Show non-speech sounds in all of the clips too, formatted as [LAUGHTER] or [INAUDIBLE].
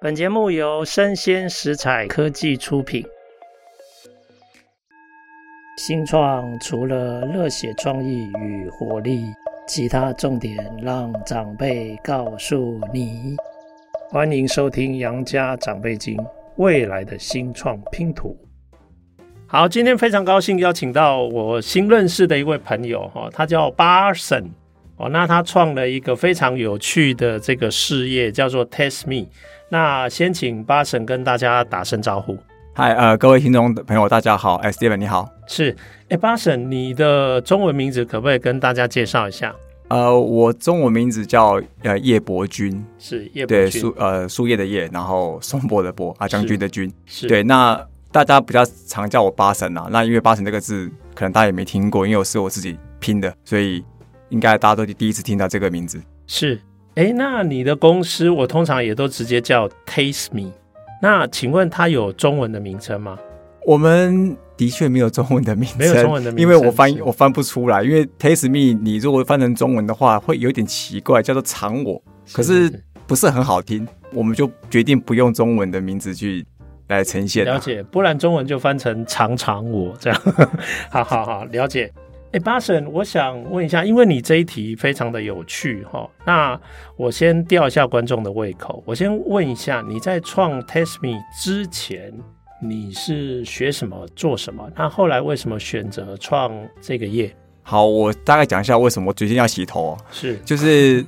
本节目由生鲜食材科技出品。新创除了热血创意与活力，其他重点让长辈告诉你。欢迎收听《杨家长辈经》，未来的新创拼图。好，今天非常高兴邀请到我新认识的一位朋友哈，他叫巴神哦，那他创了一个非常有趣的这个事业，叫做 TestMe。那先请八神跟大家打声招呼。嗨，呃，各位听众朋友，大家好。哎，Steven 你好。是，哎，八神，你的中文名字可不可以跟大家介绍一下？呃，我中文名字叫呃叶伯钧，是叶伯钧，对，树呃树叶的叶，然后松柏的柏，啊将军的军，是对。那大家比较常叫我八神啊，那因为八神这个字可能大家也没听过，因为我是我自己拼的，所以应该大家都第一次听到这个名字。是。哎，那你的公司我通常也都直接叫 Taste Me。那请问它有中文的名称吗？我们的确没有中文的名称，没有中文的名称，因为我翻我翻不出来。因为 Taste Me，你如果翻成中文的话，会有点奇怪，叫做尝我，可是不是很好听。我们就决定不用中文的名字去来呈现。了解，不然中文就翻成尝尝我这样。[LAUGHS] 好好好，了解。哎，巴神，我想问一下，因为你这一题非常的有趣哈，那我先吊一下观众的胃口。我先问一下，你在创 TestMe 之前，你是学什么、做什么？那后来为什么选择创这个业？好，我大概讲一下为什么我最近要洗头。是，就是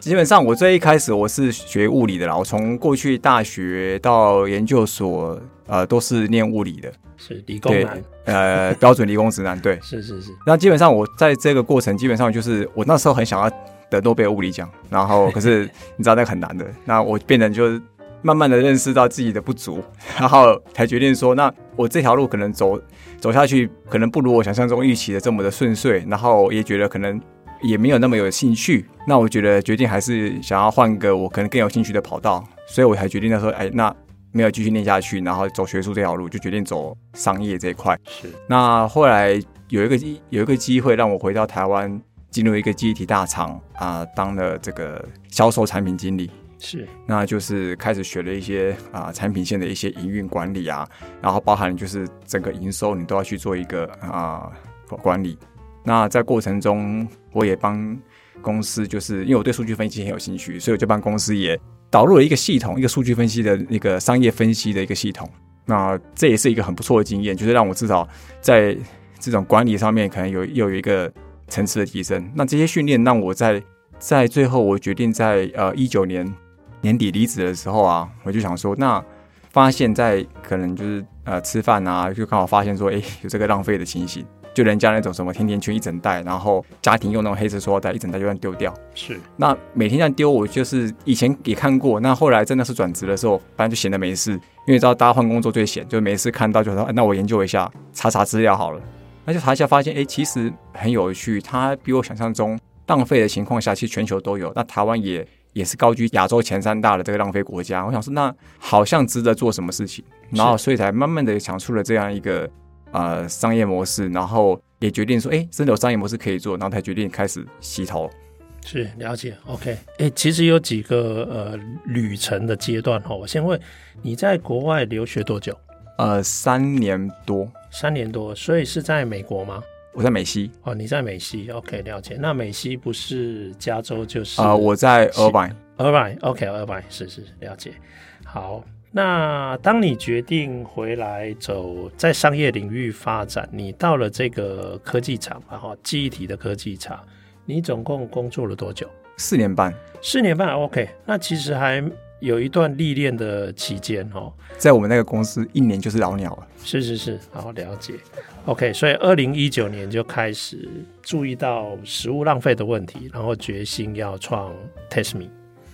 基本上我最一开始我是学物理的啦，我从过去大学到研究所，呃，都是念物理的。是理工男，呃，标准理工直男，对，[LAUGHS] 是是是。那基本上我在这个过程，基本上就是我那时候很想要得诺贝尔物理奖，然后可是你知道那个很难的。那我变成就是慢慢的认识到自己的不足，然后才决定说，那我这条路可能走走下去，可能不如我想象中预期的这么的顺遂，然后也觉得可能也没有那么有兴趣。那我觉得决定还是想要换个我可能更有兴趣的跑道，所以我才决定那时候，哎，那。没有继续念下去，然后走学术这条路，就决定走商业这一块。是。那后来有一个机有一个机会让我回到台湾，进入一个记忆体大厂啊、呃，当了这个销售产品经理。是。那就是开始学了一些啊、呃、产品线的一些营运管理啊，然后包含就是整个营收你都要去做一个啊、呃、管理。那在过程中，我也帮公司，就是因为我对数据分析很有兴趣，所以我就帮公司也。导入了一个系统，一个数据分析的一个商业分析的一个系统。那这也是一个很不错的经验，就是让我至少在这种管理上面可能有又有一个层次的提升。那这些训练让我在在最后，我决定在呃一九年年底离职的时候啊，我就想说，那发现在可能就是呃吃饭啊，就刚好发现说，哎，有这个浪费的情形。就人家那种什么甜甜圈一整袋，然后家庭用那种黑色塑料袋一整袋就这样丢掉。是，那每天这样丢，我就是以前也看过。那后来真的是转职的时候，反正就闲得没事，因为你知道大家换工作最闲，就没事看到就说，那我研究一下，查查资料好了。那就查一下，发现哎，其实很有趣。它比我想象中浪费的情况下，其实全球都有。那台湾也也是高居亚洲前三大的这个浪费国家。我想说，那好像值得做什么事情，然后所以才慢慢的想出了这样一个。呃，商业模式，然后也决定说，哎，真的有商业模式可以做，然后才决定开始洗头。是了解，OK。哎，其实有几个呃旅程的阶段哈。我先问你在国外留学多久？呃，三年多。三年多，所以是在美国吗？我在美西。哦，你在美西，OK，了解。那美西不是加州就是？啊、呃，我在。Irvine，OK，Irvine，是是了解。好。那当你决定回来走在商业领域发展，你到了这个科技厂，然后记忆体的科技厂，你总共工作了多久？四年半。四年半，OK。那其实还有一段历练的期间哦。在我们那个公司，一年就是老鸟了。是是是，好了解。OK，所以二零一九年就开始注意到食物浪费的问题，然后决心要创 TestMe。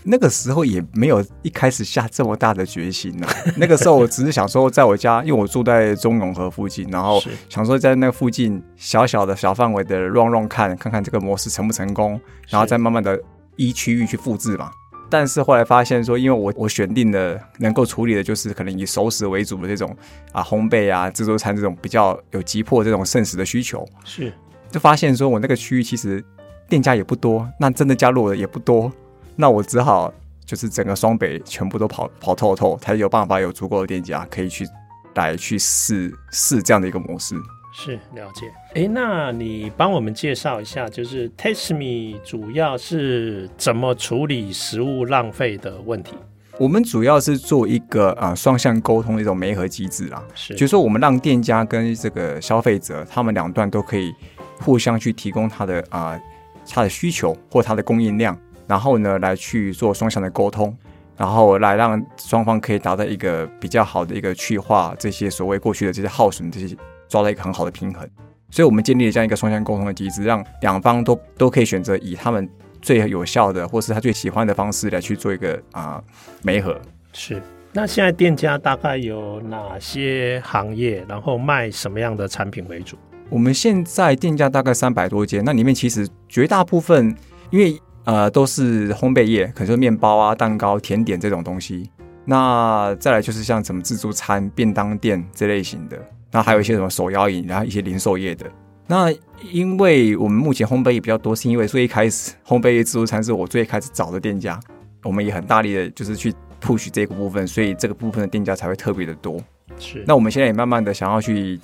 那个时候也没有一开始下这么大的决心呢、啊。[LAUGHS] 那个时候我只是想说，在我家，因为我住在中永和附近，然后想说在那附近小小的小范围的 run run 看看看这个模式成不成功，然后再慢慢的依区域去复制嘛。但是后来发现说，因为我我选定的能够处理的就是可能以熟食为主的这种啊烘焙啊自助餐这种比较有急迫这种剩食的需求，是就发现说我那个区域其实店家也不多，那真的加入的也不多。那我只好就是整个双北全部都跑跑透透，才有办法有足够的店家可以去来去试试这样的一个模式。是了解。哎，那你帮我们介绍一下，就是 Tasteme 主要是怎么处理食物浪费的问题？我们主要是做一个啊双向沟通的一种媒合机制啦，是，就是说我们让店家跟这个消费者，他们两段都可以互相去提供他的啊他的需求或他的供应量，然后呢来去做双向的沟通，然后来让双方可以达到一个比较好的一个去化这些所谓过去的这些耗损这些抓到一个很好的平衡，所以我们建立了这样一个双向沟通的机制，让两方都都可以选择以他们。最有效的，或是他最喜欢的方式来去做一个啊媒合。是，那现在店家大概有哪些行业？然后卖什么样的产品为主？我们现在店家大概三百多间，那里面其实绝大部分，因为呃都是烘焙业，可能是面包啊、蛋糕、甜点这种东西。那再来就是像什么自助餐、便当店这类型的，那还有一些什么手摇饮，然后一些零售业的。那因为我们目前烘焙业比较多，是因为最一开始烘焙业自助餐是我最开始找的店家，我们也很大力的就是去 push 这个部分，所以这个部分的店家才会特别的多。是。那我们现在也慢慢的想要去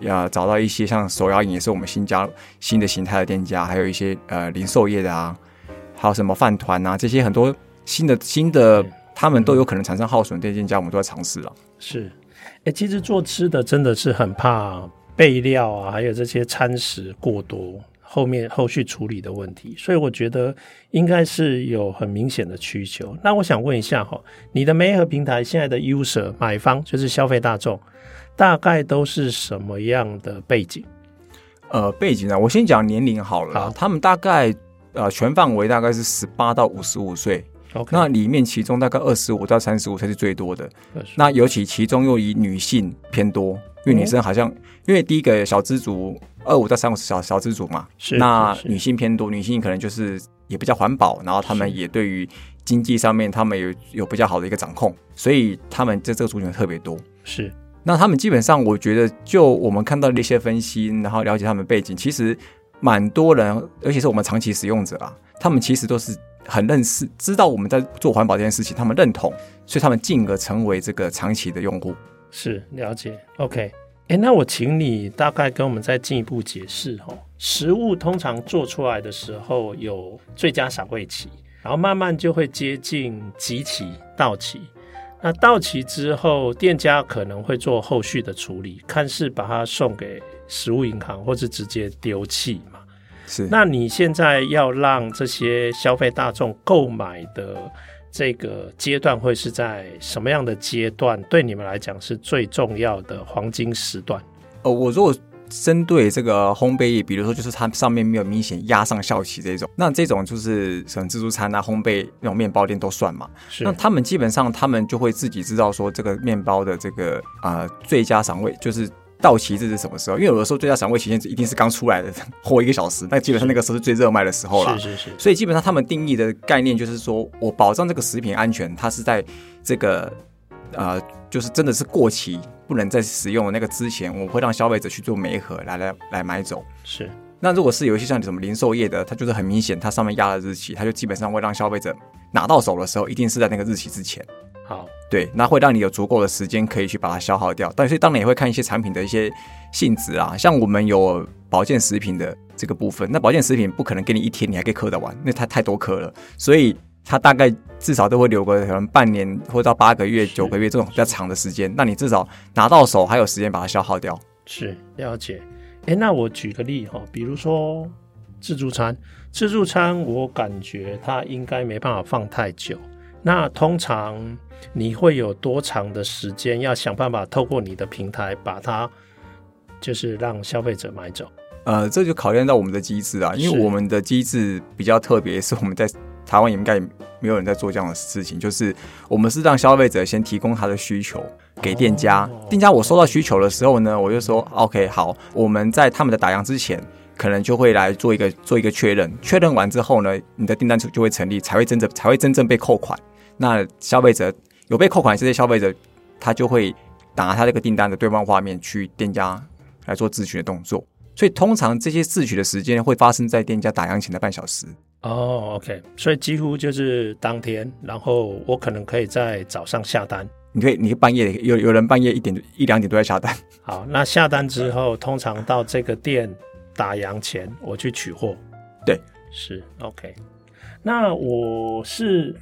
呀找到一些像手摇饮也是我们新加新的形态的店家，还有一些呃零售业的啊，还有什么饭团啊这些很多新的新的他们都有可能产生耗损的店家，我们都在尝试了。是。哎、欸，其实做吃的真的是很怕。备料啊，还有这些餐食过多，后面后续处理的问题，所以我觉得应该是有很明显的需求。那我想问一下哈，你的媒合平台现在的 user 买方就是消费大众，大概都是什么样的背景？呃，背景呢，我先讲年龄好了。好，他们大概呃全范围大概是十八到五十五岁。那里面其中大概二十五到三十五才是最多的。那尤其其中又以女性偏多。因为女生好像，因为第一个小资族二五到三五小小资族嘛，是那女性偏多，女性可能就是也比较环保，然后她们也对于经济上面她们有有比较好的一个掌控，所以他们在这个族群特别多。是，那他们基本上我觉得，就我们看到的一些分析，然后了解他们背景，其实蛮多人，尤其是我们长期使用者啊，他们其实都是很认识，知道我们在做环保这件事情，他们认同，所以他们进而成为这个长期的用户。是了解，OK，哎，那我请你大概跟我们再进一步解释哈。食物通常做出来的时候有最佳赏味期，然后慢慢就会接近即期到期。那到期之后，店家可能会做后续的处理，看是把它送给食物银行，或是直接丢弃嘛。是。那你现在要让这些消费大众购买的？这个阶段会是在什么样的阶段？对你们来讲是最重要的黄金时段？呃，我如果针对这个烘焙业，比如说就是它上面没有明显压上效期这种，那这种就是什么自助餐啊、烘焙那种面包店都算嘛。是。那他们基本上他们就会自己知道说这个面包的这个啊、呃、最佳赏味就是。到期这是什么时候？因为有的时候最佳赏味期限一定是刚出来的，[LAUGHS] 活一个小时，那基本上那个时候是最热卖的时候了。是是是。所以基本上他们定义的概念就是说，我保障这个食品安全，它是在这个呃，就是真的是过期不能再使用的那个之前，我会让消费者去做媒合来来来买走。是。那如果是有一些像什么零售业的，它就是很明显，它上面压了日期，它就基本上会让消费者拿到手的时候，一定是在那个日期之前。好，对，那会让你有足够的时间可以去把它消耗掉。但是当然也会看一些产品的一些性质啊，像我们有保健食品的这个部分，那保健食品不可能给你一天你还可以嗑得完，那它太多颗了，所以它大概至少都会留个可能半年或者到八个月、九个月这种比较长的时间，那你至少拿到手还有时间把它消耗掉。是，了解。哎，那我举个例哈，比如说自助餐，自助餐我感觉它应该没办法放太久。那通常你会有多长的时间要想办法透过你的平台把它，就是让消费者买走？呃，这就考验到我们的机制啊，因为我们的机制比较特别，是我们在台湾应该没有人在做这样的事情，就是我们是让消费者先提供他的需求给店家，哦、店家我收到需求的时候呢，我就说 OK 好，我们在他们的打烊之前。可能就会来做一个做一个确认，确认完之后呢，你的订单就就会成立，才会真正才会真正被扣款。那消费者有被扣款这些消费者，他就会打他这个订单的对方画面去店家来做自取的动作。所以通常这些自取的时间会发生在店家打烊前的半小时。哦，OK，所以几乎就是当天，然后我可能可以在早上下单。你可以，你半夜有有人半夜一点一两点都在下单。好，那下单之后，通常到这个店打烊前，我去取货。对，是 OK。那我是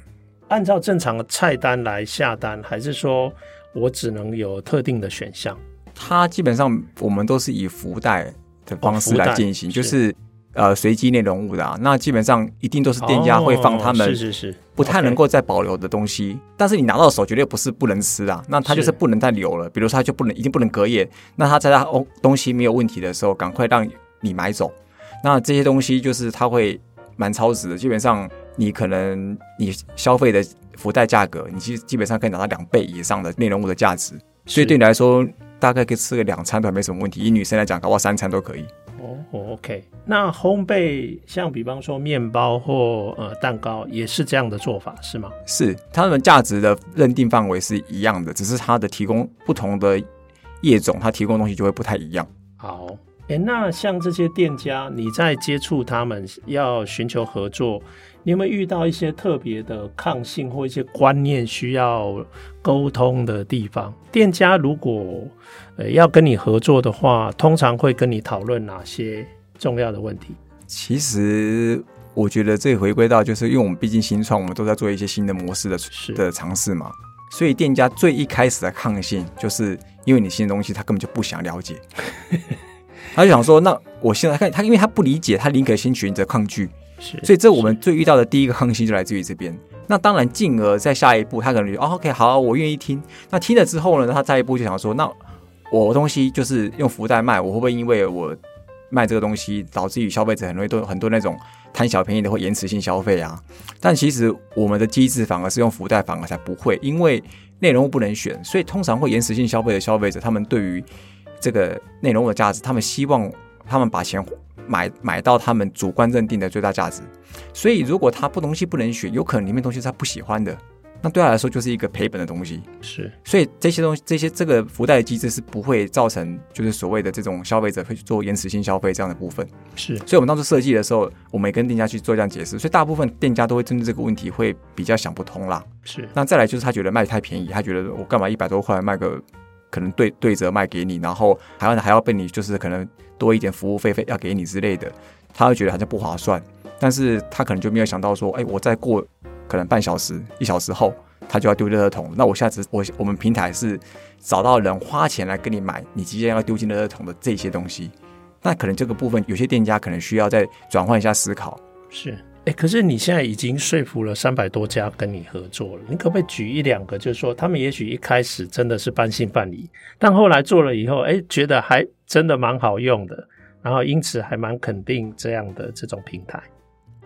按照正常的菜单来下单，还是说我只能有特定的选项？它基本上我们都是以福袋的方式来进行，哦、就是。呃，随机内容物的啊，那基本上一定都是店家会放他们是是是不太能够再保留的东西，是是是但是你拿到手绝对不是不能吃啊，那它就是不能再留了，比如说它就不能，一定不能隔夜，那它在它东东西没有问题的时候，赶快让你买走。那这些东西就是它会蛮超值的，基本上你可能你消费的福袋价格，你基基本上可以拿到两倍以上的内容物的价值，所以对你来说大概可以吃个两餐都还没什么问题，以女生来讲，搞不好三餐都可以。哦，OK，那烘焙像比方说面包或呃蛋糕也是这样的做法是吗？是，它们价值的认定范围是一样的，只是它的提供不同的业种，它提供的东西就会不太一样。好，那像这些店家，你在接触他们要寻求合作，你有没有遇到一些特别的抗性或一些观念需要沟通的地方？店家如果呃，要跟你合作的话，通常会跟你讨论哪些重要的问题？其实我觉得这回归到就是，因为我们毕竟新创，我们都在做一些新的模式的的尝试嘛，所以店家最一开始的抗性，就是因为你新的东西，他根本就不想了解，他就想说，那我现在看他，因为他不理解，他宁可先选择抗拒，是，所以这我们最遇到的第一个抗性就来自于这边。那当然，进而在下一步，他可能就哦，OK，好，我愿意听。那听了之后呢，他再一步就想说，那。我的东西就是用福袋卖，我会不会因为我卖这个东西，导致于消费者很容易都很多那种贪小便宜的或延迟性消费啊？但其实我们的机制反而是用福袋，反而才不会，因为内容物不能选，所以通常会延迟性消费的消费者，他们对于这个内容物的价值，他们希望他们把钱买买到他们主观认定的最大价值。所以如果他不东西不能选，有可能里面东西是他不喜欢的。那对他来说就是一个赔本的东西，是，所以这些东西，这些这个福袋的机制是不会造成就是所谓的这种消费者会去做延迟性消费这样的部分，是。所以我们当时设计的时候，我们也跟店家去做这样解释，所以大部分店家都会针对这个问题会比较想不通啦。是。那再来就是他觉得卖太便宜，他觉得我干嘛一百多块卖个可能对对折卖给你，然后还要还要被你就是可能多一点服务费费要给你之类的，他会觉得好像不划算，但是他可能就没有想到说，哎，我再过。可能半小时、一小时后，他就要丢垃圾桶。那我下次我我们平台是找到人花钱来跟你买，你即将要丢进垃圾桶的这些东西。那可能这个部分有些店家可能需要再转换一下思考。是，哎、可是你现在已经说服了三百多家跟你合作了，你可不可以举一两个？就是说，他们也许一开始真的是半信半疑，但后来做了以后，哎、觉得还真的蛮好用的，然后因此还蛮肯定这样的这种平台。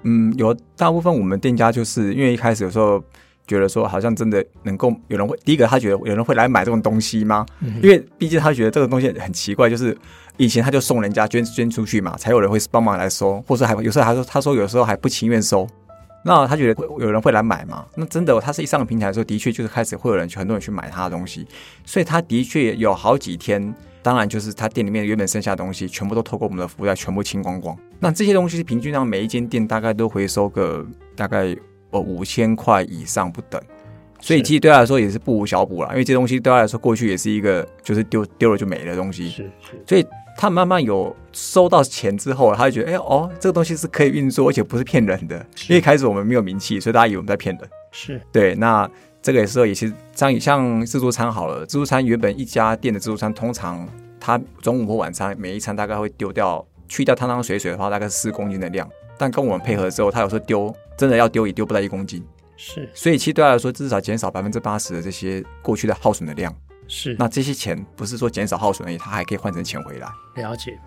嗯，有大部分我们店家就是因为一开始有时候觉得说好像真的能够有人会，第一个他觉得有人会来买这种东西吗？嗯、因为毕竟他觉得这个东西很奇怪，就是以前他就送人家捐捐出去嘛，才有人会帮忙来收，或者还有时候还说他说有时候还不情愿收，那他觉得会有人会来买嘛？那真的他是一上平台的时候，的确就是开始会有人去很多人去买他的东西，所以他的确有好几天。当然，就是他店里面原本剩下的东西，全部都透过我们的服务袋全部清光光。那这些东西平均让每一间店大概都回收个大概呃五千块以上不等，所以其实对他来说也是不无小补啦。因为这东西对他来说过去也是一个就是丢丢了就没的东西，是是。所以他慢慢有收到钱之后，他就觉得哎哦，这个东西是可以运作，而且不是骗人的。因为开始我们没有名气，所以大家以为我们在骗人。是对那。这个也是，也是像像自助餐好了，自助餐原本一家店的自助餐，通常它中午或晚餐每一餐大概会丢掉，去掉汤汤水水的话，大概是四公斤的量。但跟我们配合之后，他有时候丢，真的要丢也丢不到一公斤。是，所以其实对他来说，至少减少百分之八十的这些过去的耗损的量。是，那这些钱不是说减少耗损而已，他还可以换成钱回来。了解。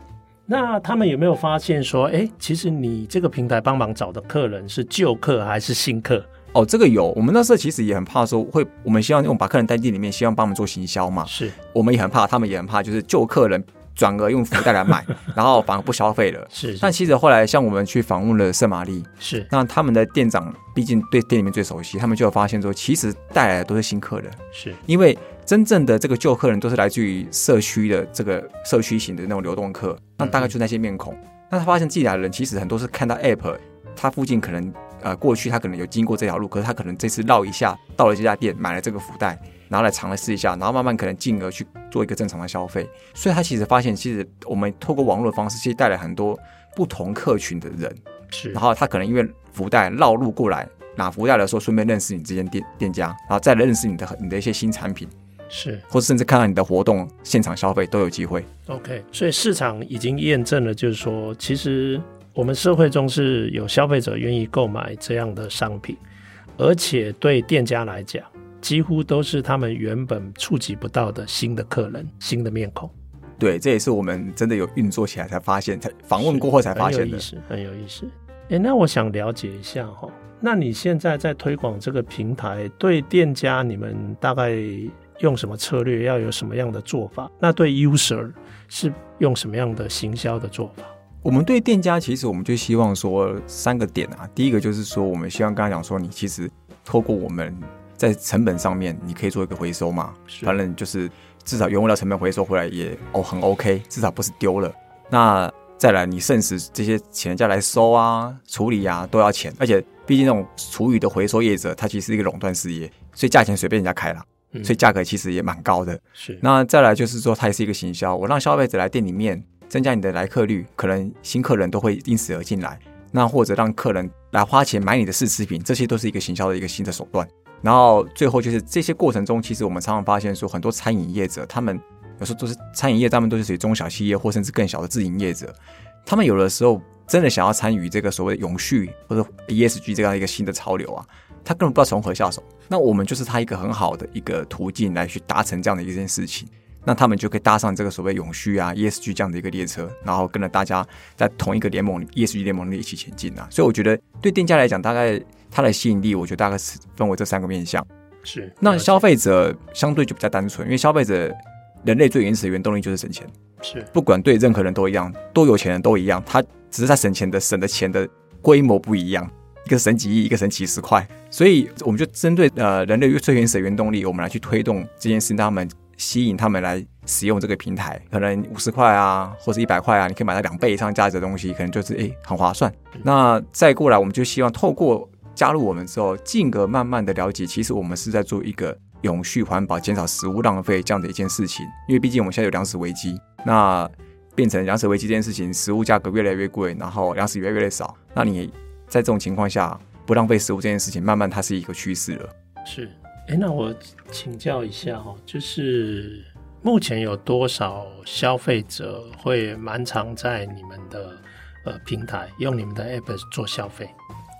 那他们有没有发现说，哎，其实你这个平台帮忙找的客人是旧客还是新客？哦，这个有，我们那时候其实也很怕说会，我们希望用把客人带进里面，希望帮我们做行销嘛。是，我们也很怕，他们也很怕，就是旧客人转而用福袋来买，然后反而不消费了。[LAUGHS] 是，是，但其实后来像我们去访问了圣玛丽，是，那他们的店长毕竟对店里面最熟悉，他们就有发现说，其实带来的都是新客人，是因为真正的这个旧客人都是来自于社区的这个社区型的那种流动客，那大概就那些面孔。嗯、那他发现自己来的人其实很多是看到 app。他附近可能呃过去他可能有经过这条路，可是他可能这次绕一下到了这家店买了这个福袋，拿来尝试一下，然后慢慢可能进而去做一个正常的消费。所以他其实发现，其实我们透过网络的方式，其实带来很多不同客群的人。是，然后他可能因为福袋绕路过来拿福袋的时候，顺便认识你这间店店家，然后再认识你的你的一些新产品。是，或者甚至看到你的活动现场消费都有机会。OK，所以市场已经验证了，就是说，其实我们社会中是有消费者愿意购买这样的商品，而且对店家来讲，几乎都是他们原本触及不到的新的客人、新的面孔。对，这也是我们真的有运作起来才发现，才访问过后才发现的。很有意思，很有意思。哎，那我想了解一下哈，那你现在在推广这个平台，对店家你们大概？用什么策略，要有什么样的做法？那对 user 是用什么样的行销的做法？我们对店家，其实我们就希望说三个点啊。第一个就是说，我们希望刚才讲说，你其实透过我们在成本上面，你可以做一个回收嘛，反正就是至少原物料成本回收回来也哦很 OK，至少不是丢了。那再来，你剩食这些请人家来收啊、处理啊都要钱，而且毕竟那种厨余的回收业者，他其实是一个垄断事业，所以价钱随便人家开了。所以价格其实也蛮高的。是，那再来就是说，它也是一个行销。我让消费者来店里面，增加你的来客率，可能新客人都会因此而进来。那或者让客人来花钱买你的试吃品，这些都是一个行销的一个新的手段。然后最后就是这些过程中，其实我们常常发现说，很多餐饮业者，他们有时候都是餐饮业，他们都是属于中小企业或甚至更小的自营业者，他们有的时候真的想要参与这个所谓的永续或者 ESG 这样一个新的潮流啊。他根本不知道从何下手，那我们就是他一个很好的一个途径来去达成这样的一件事情，那他们就可以搭上这个所谓永续啊 ESG 这样的一个列车，然后跟着大家在同一个联盟 ESG 联盟里一起前进啊。所以我觉得对店家来讲，大概它的吸引力，我觉得大概是分为这三个面向。是，那消费者相对就比较单纯，因为消费者人类最原始的原动力就是省钱，是，不管对任何人都一样，多有钱人都一样，他只是在省钱的省的钱的规模不一样。一个省几亿，一个省几十块，所以我们就针对呃人类最原始的原动力，我们来去推动这件事情，让他们吸引他们来使用这个平台，可能五十块啊，或者一百块啊，你可以买到两倍以上价值的东西，可能就是诶很划算。那再过来，我们就希望透过加入我们之后，进而慢慢的了解，其实我们是在做一个永续环保、减少食物浪费这样的一件事情。因为毕竟我们现在有粮食危机，那变成粮食危机这件事情，食物价格越来越贵，然后粮食越来越少，那你。在这种情况下，不浪费食物这件事情，慢慢它是一个趋势了。是，哎，那我请教一下哦，就是目前有多少消费者会蛮常在你们的呃平台用你们的 app 做消费？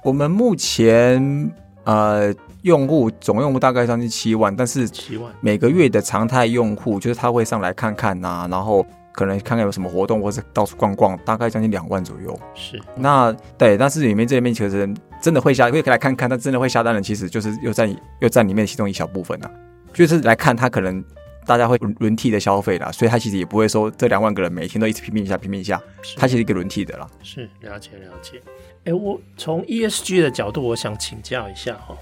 我们目前呃用户总用户大概将近七万，但是七万每个月的常态用户，就是他会上来看看呐、啊，然后。可能看看有什么活动，或者到处逛逛，大概将近两万左右。是，那对，但是里面这里面其实真的会下，会来看看，但真的会下单的，其实就是又占又占里面其中一小部分呐。就是来看他可能大家会轮替的消费啦，所以他其实也不会说这两万个人每天都一直拼命一下拼命一下，他其实一个轮替的啦。是，了解了解。哎、欸，我从 ESG 的角度，我想请教一下哈，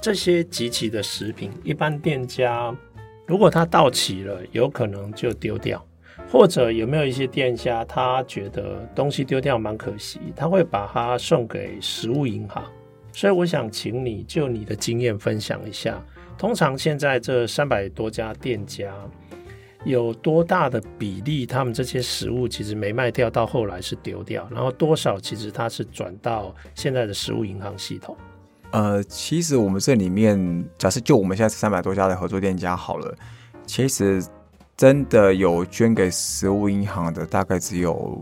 这些集齐的食品，一般店家如果它到期了，有可能就丢掉。或者有没有一些店家，他觉得东西丢掉蛮可惜，他会把它送给食物银行。所以我想请你就你的经验分享一下，通常现在这三百多家店家有多大的比例，他们这些食物其实没卖掉，到后来是丢掉，然后多少其实它是转到现在的食物银行系统。呃，其实我们这里面，假设就我们现在三百多家的合作店家好了，其实。真的有捐给食物银行的，大概只有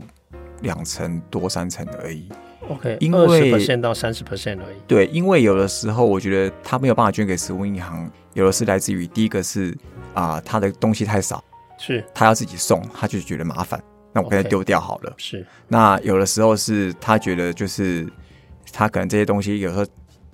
两成多三成而已。OK，因为二十 percent 到三十 percent 而已。对，因为有的时候我觉得他没有办法捐给食物银行，有的是来自于第一个是啊、呃，他的东西太少，是他要自己送，他就觉得麻烦，那我给他丢掉好了。Okay, 是，那有的时候是他觉得就是他可能这些东西有时候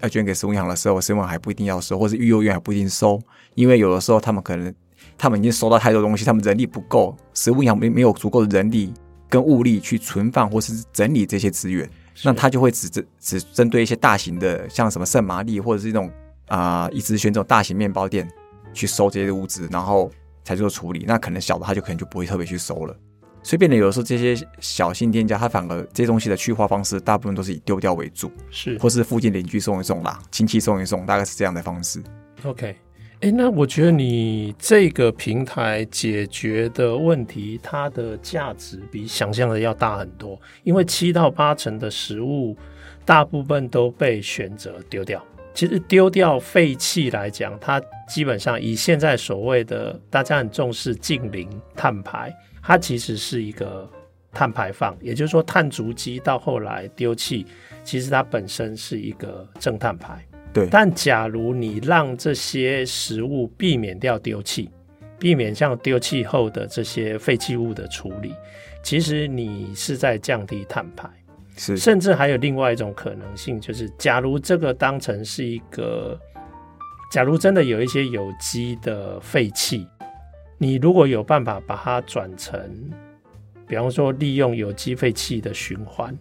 要捐给食物银行的时候，食物银行还不一定要收，或是育幼院还不一定收，因为有的时候他们可能。他们已经收到太多东西，他们人力不够，食物银行没没有足够的人力跟物力去存放或是整理这些资源，那他就会只针只针对一些大型的，像什么圣玛丽或者是这种啊，一直选这种大型面包店去收这些物资，然后才做处理。那可能小的他就可能就不会特别去收了。所以变得有的时候这些小型店家，他反而这些东西的去化方式，大部分都是以丢掉为主，是，或是附近邻居送一送啦，亲戚送一送，大概是这样的方式。OK。哎，那我觉得你这个平台解决的问题，它的价值比想象的要大很多。因为七到八成的食物，大部分都被选择丢掉。其实丢掉废弃来讲，它基本上以现在所谓的大家很重视近零碳排，它其实是一个碳排放。也就是说，碳足迹到后来丢弃，其实它本身是一个正碳排。对，但假如你让这些食物避免掉丢弃，避免像丢弃后的这些废弃物的处理，其实你是在降低碳排。是，甚至还有另外一种可能性，就是假如这个当成是一个，假如真的有一些有机的废弃，你如果有办法把它转成，比方说利用有机废气的循环。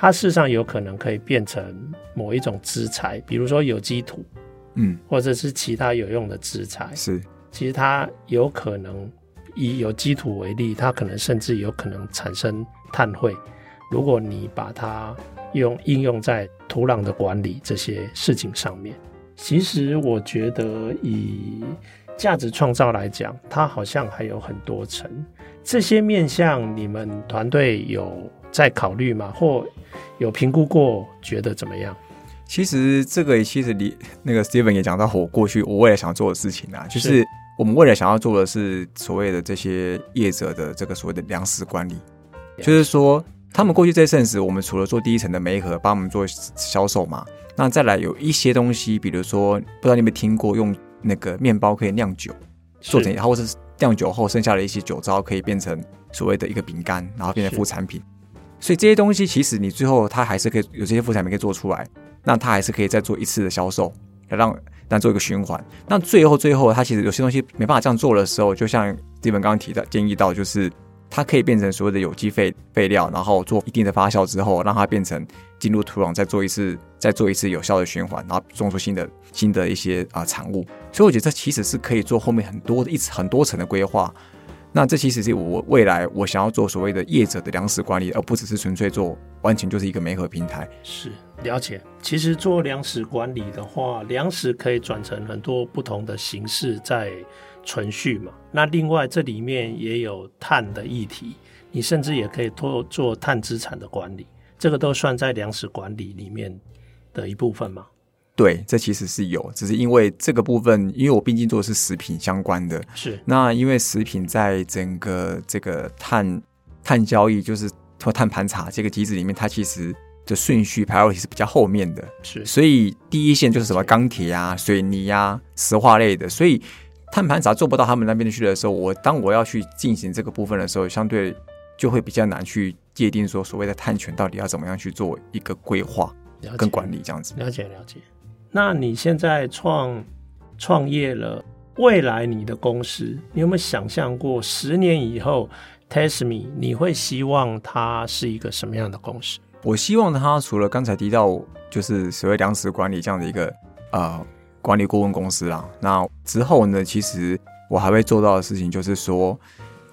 它事实上有可能可以变成某一种资材，比如说有机土，嗯，或者是其他有用的资材。是，其实它有可能以有机土为例，它可能甚至有可能产生碳汇。如果你把它用应用在土壤的管理这些事情上面，其实我觉得以价值创造来讲，它好像还有很多层。这些面向你们团队有在考虑吗？或有评估过，觉得怎么样？其实这个其实你 [LAUGHS] 那个 Steven 也讲到我过去我未来想做的事情啊，就是我们未来想要做的是所谓的这些业者的这个所谓的粮食管理，就是说他们过去在圣食，我们除了做第一层的媒合，帮我们做销售嘛，那再来有一些东西，比如说不知道你有没有听过，用那个面包可以酿酒，做成，然后是酿酒后剩下的一些酒糟可以变成所谓的一个饼干，然后变成副产品。所以这些东西其实你最后它还是可以有这些副产品可以做出来，那它还是可以再做一次的销售，来让让做一个循环。那最后最后它其实有些东西没办法这样做的时候，就像基本刚刚提到建议到，就是它可以变成所谓的有机废废料，然后做一定的发酵之后，让它变成进入土壤，再做一次再做一次有效的循环，然后种出新的新的一些啊产物。所以我觉得这其实是可以做后面很多的一很多层的规划。那这其实是我未来我想要做所谓的业者的粮食管理，而不只是纯粹做完全就是一个媒合平台。是，了解。其实做粮食管理的话，粮食可以转成很多不同的形式在存续嘛。那另外这里面也有碳的议题，你甚至也可以做做碳资产的管理，这个都算在粮食管理里面的一部分嘛。对，这其实是有，只是因为这个部分，因为我毕竟做的是食品相关的，是。那因为食品在整个这个碳碳交易，就是或碳盘查这个机制里面，它其实的顺序排位是比较后面的，是，所以第一线就是什么钢铁啊、水泥啊、石化类的，所以碳盘查做不到他们那边去的时候，我当我要去进行这个部分的时候，相对就会比较难去界定说所谓的碳权到底要怎么样去做一个规划跟管理这样子，了解了解。那你现在创创业了，未来你的公司，你有没有想象过十年以后，Tasteme 你会希望它是一个什么样的公司？我希望它除了刚才提到就是所谓粮食管理这样的一个呃管理顾问公司啦，那之后呢，其实我还会做到的事情就是说。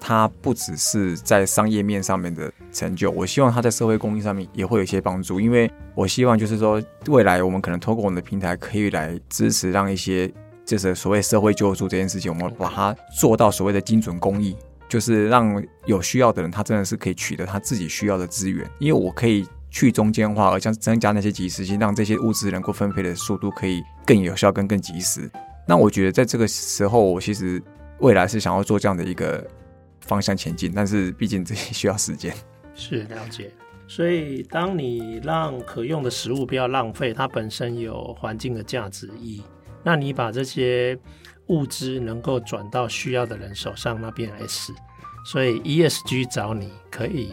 它不只是在商业面上面的成就，我希望它在社会公益上面也会有一些帮助，因为我希望就是说，未来我们可能透过我们的平台，可以来支持，让一些就是所谓社会救助这件事情，我们把它做到所谓的精准公益，就是让有需要的人，他真的是可以取得他自己需要的资源，因为我可以去中间化，而将增加那些及时性，让这些物资能够分配的速度可以更有效、更更及时。那我觉得在这个时候，我其实未来是想要做这样的一个。方向前进，但是毕竟这些需要时间。是了解，所以当你让可用的食物不要浪费，它本身有环境的价值一，那你把这些物资能够转到需要的人手上，那边 S，所以 ESG 找你可以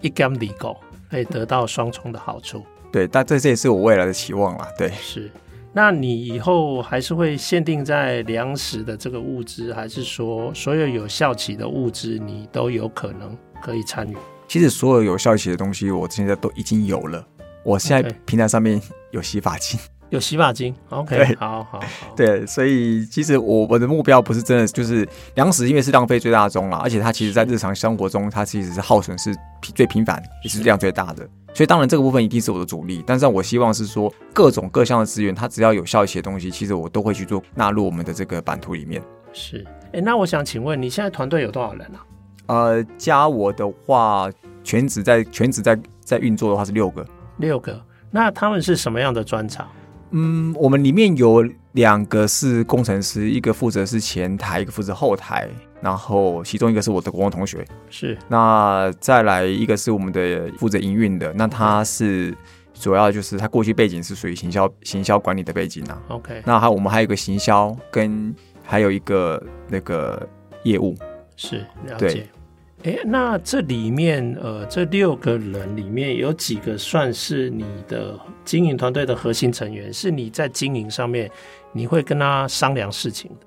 一竿子够，可以得到双重的好处。对，但这这也是我未来的期望啦。对，是。那你以后还是会限定在粮食的这个物资，还是说所有有效期的物资你都有可能可以参与？其实所有有效期的东西，我现在都已经有了。我现在平台上面有洗发精，有洗发精，OK，好好好，对，所以其实我我的目标不是真的就是粮食，因为是浪费最大宗啦，而且它其实在日常生活中，它其实是耗损是最频繁，也是量最大的。所以当然这个部分一定是我的主力，但是我希望是说各种各项的资源，它只要有效一些的东西，其实我都会去做纳入我们的这个版图里面。是，哎，那我想请问你现在团队有多少人啊？呃，加我的话，全职在全职在在运作的话是六个，六个。那他们是什么样的专长？嗯，我们里面有两个是工程师，一个负责是前台，一个负责后台。然后其中一个是我的国中同学，是。那再来一个是我们的负责营运的，那他是主要就是他过去背景是属于行销行销管理的背景啊。OK。那还我们还有一个行销跟还有一个那个业务，是了解。哎，那这里面呃，这六个人里面有几个算是你的经营团队的核心成员？是你在经营上面你会跟他商量事情的？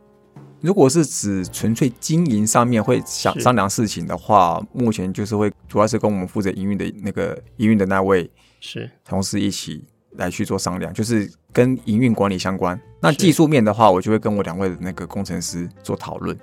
如果是指纯粹经营上面会想商量事情的话，目前就是会主要是跟我们负责营运的那个营运的那位是同事一起来去做商量，就是跟营运管理相关。那技术面的话，我就会跟我两位的那个工程师做讨论。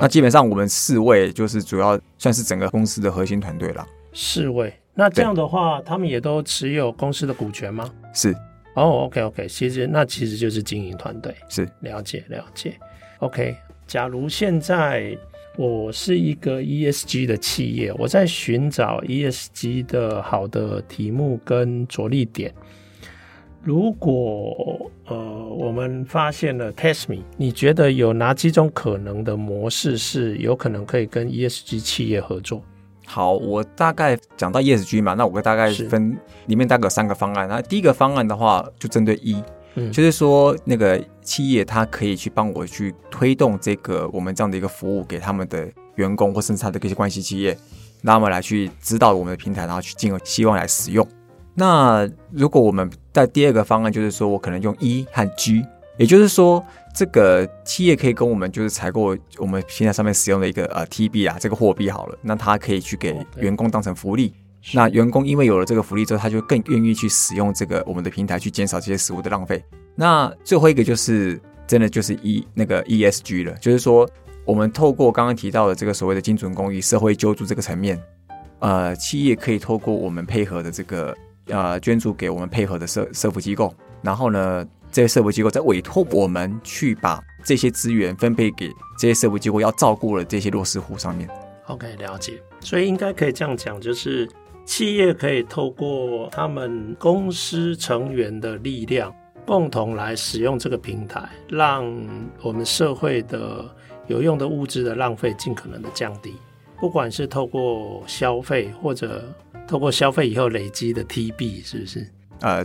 那基本上我们四位就是主要算是整个公司的核心团队了。四位，那这样的话，他们也都持有公司的股权吗？是。哦、oh，OK OK，其实那其实就是经营团队。是，了解了解。OK，假如现在我是一个 ESG 的企业，我在寻找 ESG 的好的题目跟着力点。如果呃，我们发现了 Tasteme，你觉得有哪几种可能的模式是有可能可以跟 ESG 企业合作？好，我大概讲到 ESG 嘛，那我会大概分里面大概有三个方案。那第一个方案的话，就针对 E，嗯，就是说那个企业它可以去帮我去推动这个我们这样的一个服务给他们的员工或甚至他的一些关系企业，那么来去指导我们的平台，然后去进而希望来使用。那如果我们在第二个方案，就是说我可能用 E 和 G，也就是说，这个企业可以跟我们就是采购我们平台上面使用的一个呃 TB 啊这个货币好了，那它可以去给员工当成福利。那员工因为有了这个福利之后，他就更愿意去使用这个我们的平台，去减少这些食物的浪费。那最后一个就是真的就是 E 那个 ESG 了，就是说我们透过刚刚提到的这个所谓的精准公益、社会救助这个层面，呃，企业可以透过我们配合的这个。呃，捐助给我们配合的社社福机构，然后呢，这些社福机构再委托我们去把这些资源分配给这些社福机构要照顾的这些弱势户上面。OK，了解。所以应该可以这样讲，就是企业可以透过他们公司成员的力量，共同来使用这个平台，让我们社会的有用的物质的浪费尽可能的降低，不管是透过消费或者。透过消费以后累积的 TB 是不是？呃，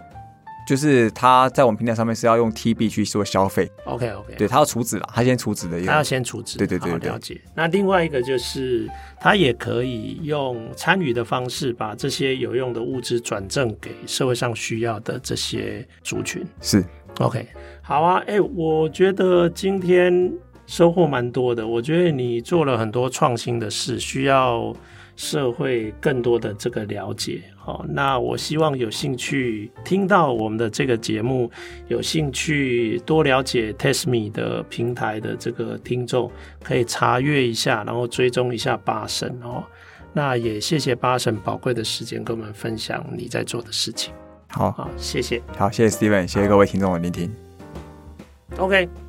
就是他在我们平台上面是要用 TB 去做消费。OK OK，对他要储值了，他先储值的，他要先储值。对对对，对，了解。那另外一个就是，他也可以用参与的方式，把这些有用的物资转赠给社会上需要的这些族群。是 OK，好啊。哎、欸，我觉得今天收获蛮多的。我觉得你做了很多创新的事，需要。社会更多的这个了解，好，那我希望有兴趣听到我们的这个节目，有兴趣多了解 Tasteme 的平台的这个听众，可以查阅一下，然后追踪一下巴神哦。那也谢谢巴神宝贵的时间跟我们分享你在做的事情。好，好，谢谢。好，谢谢 Steven，谢谢各位听众的聆听。OK。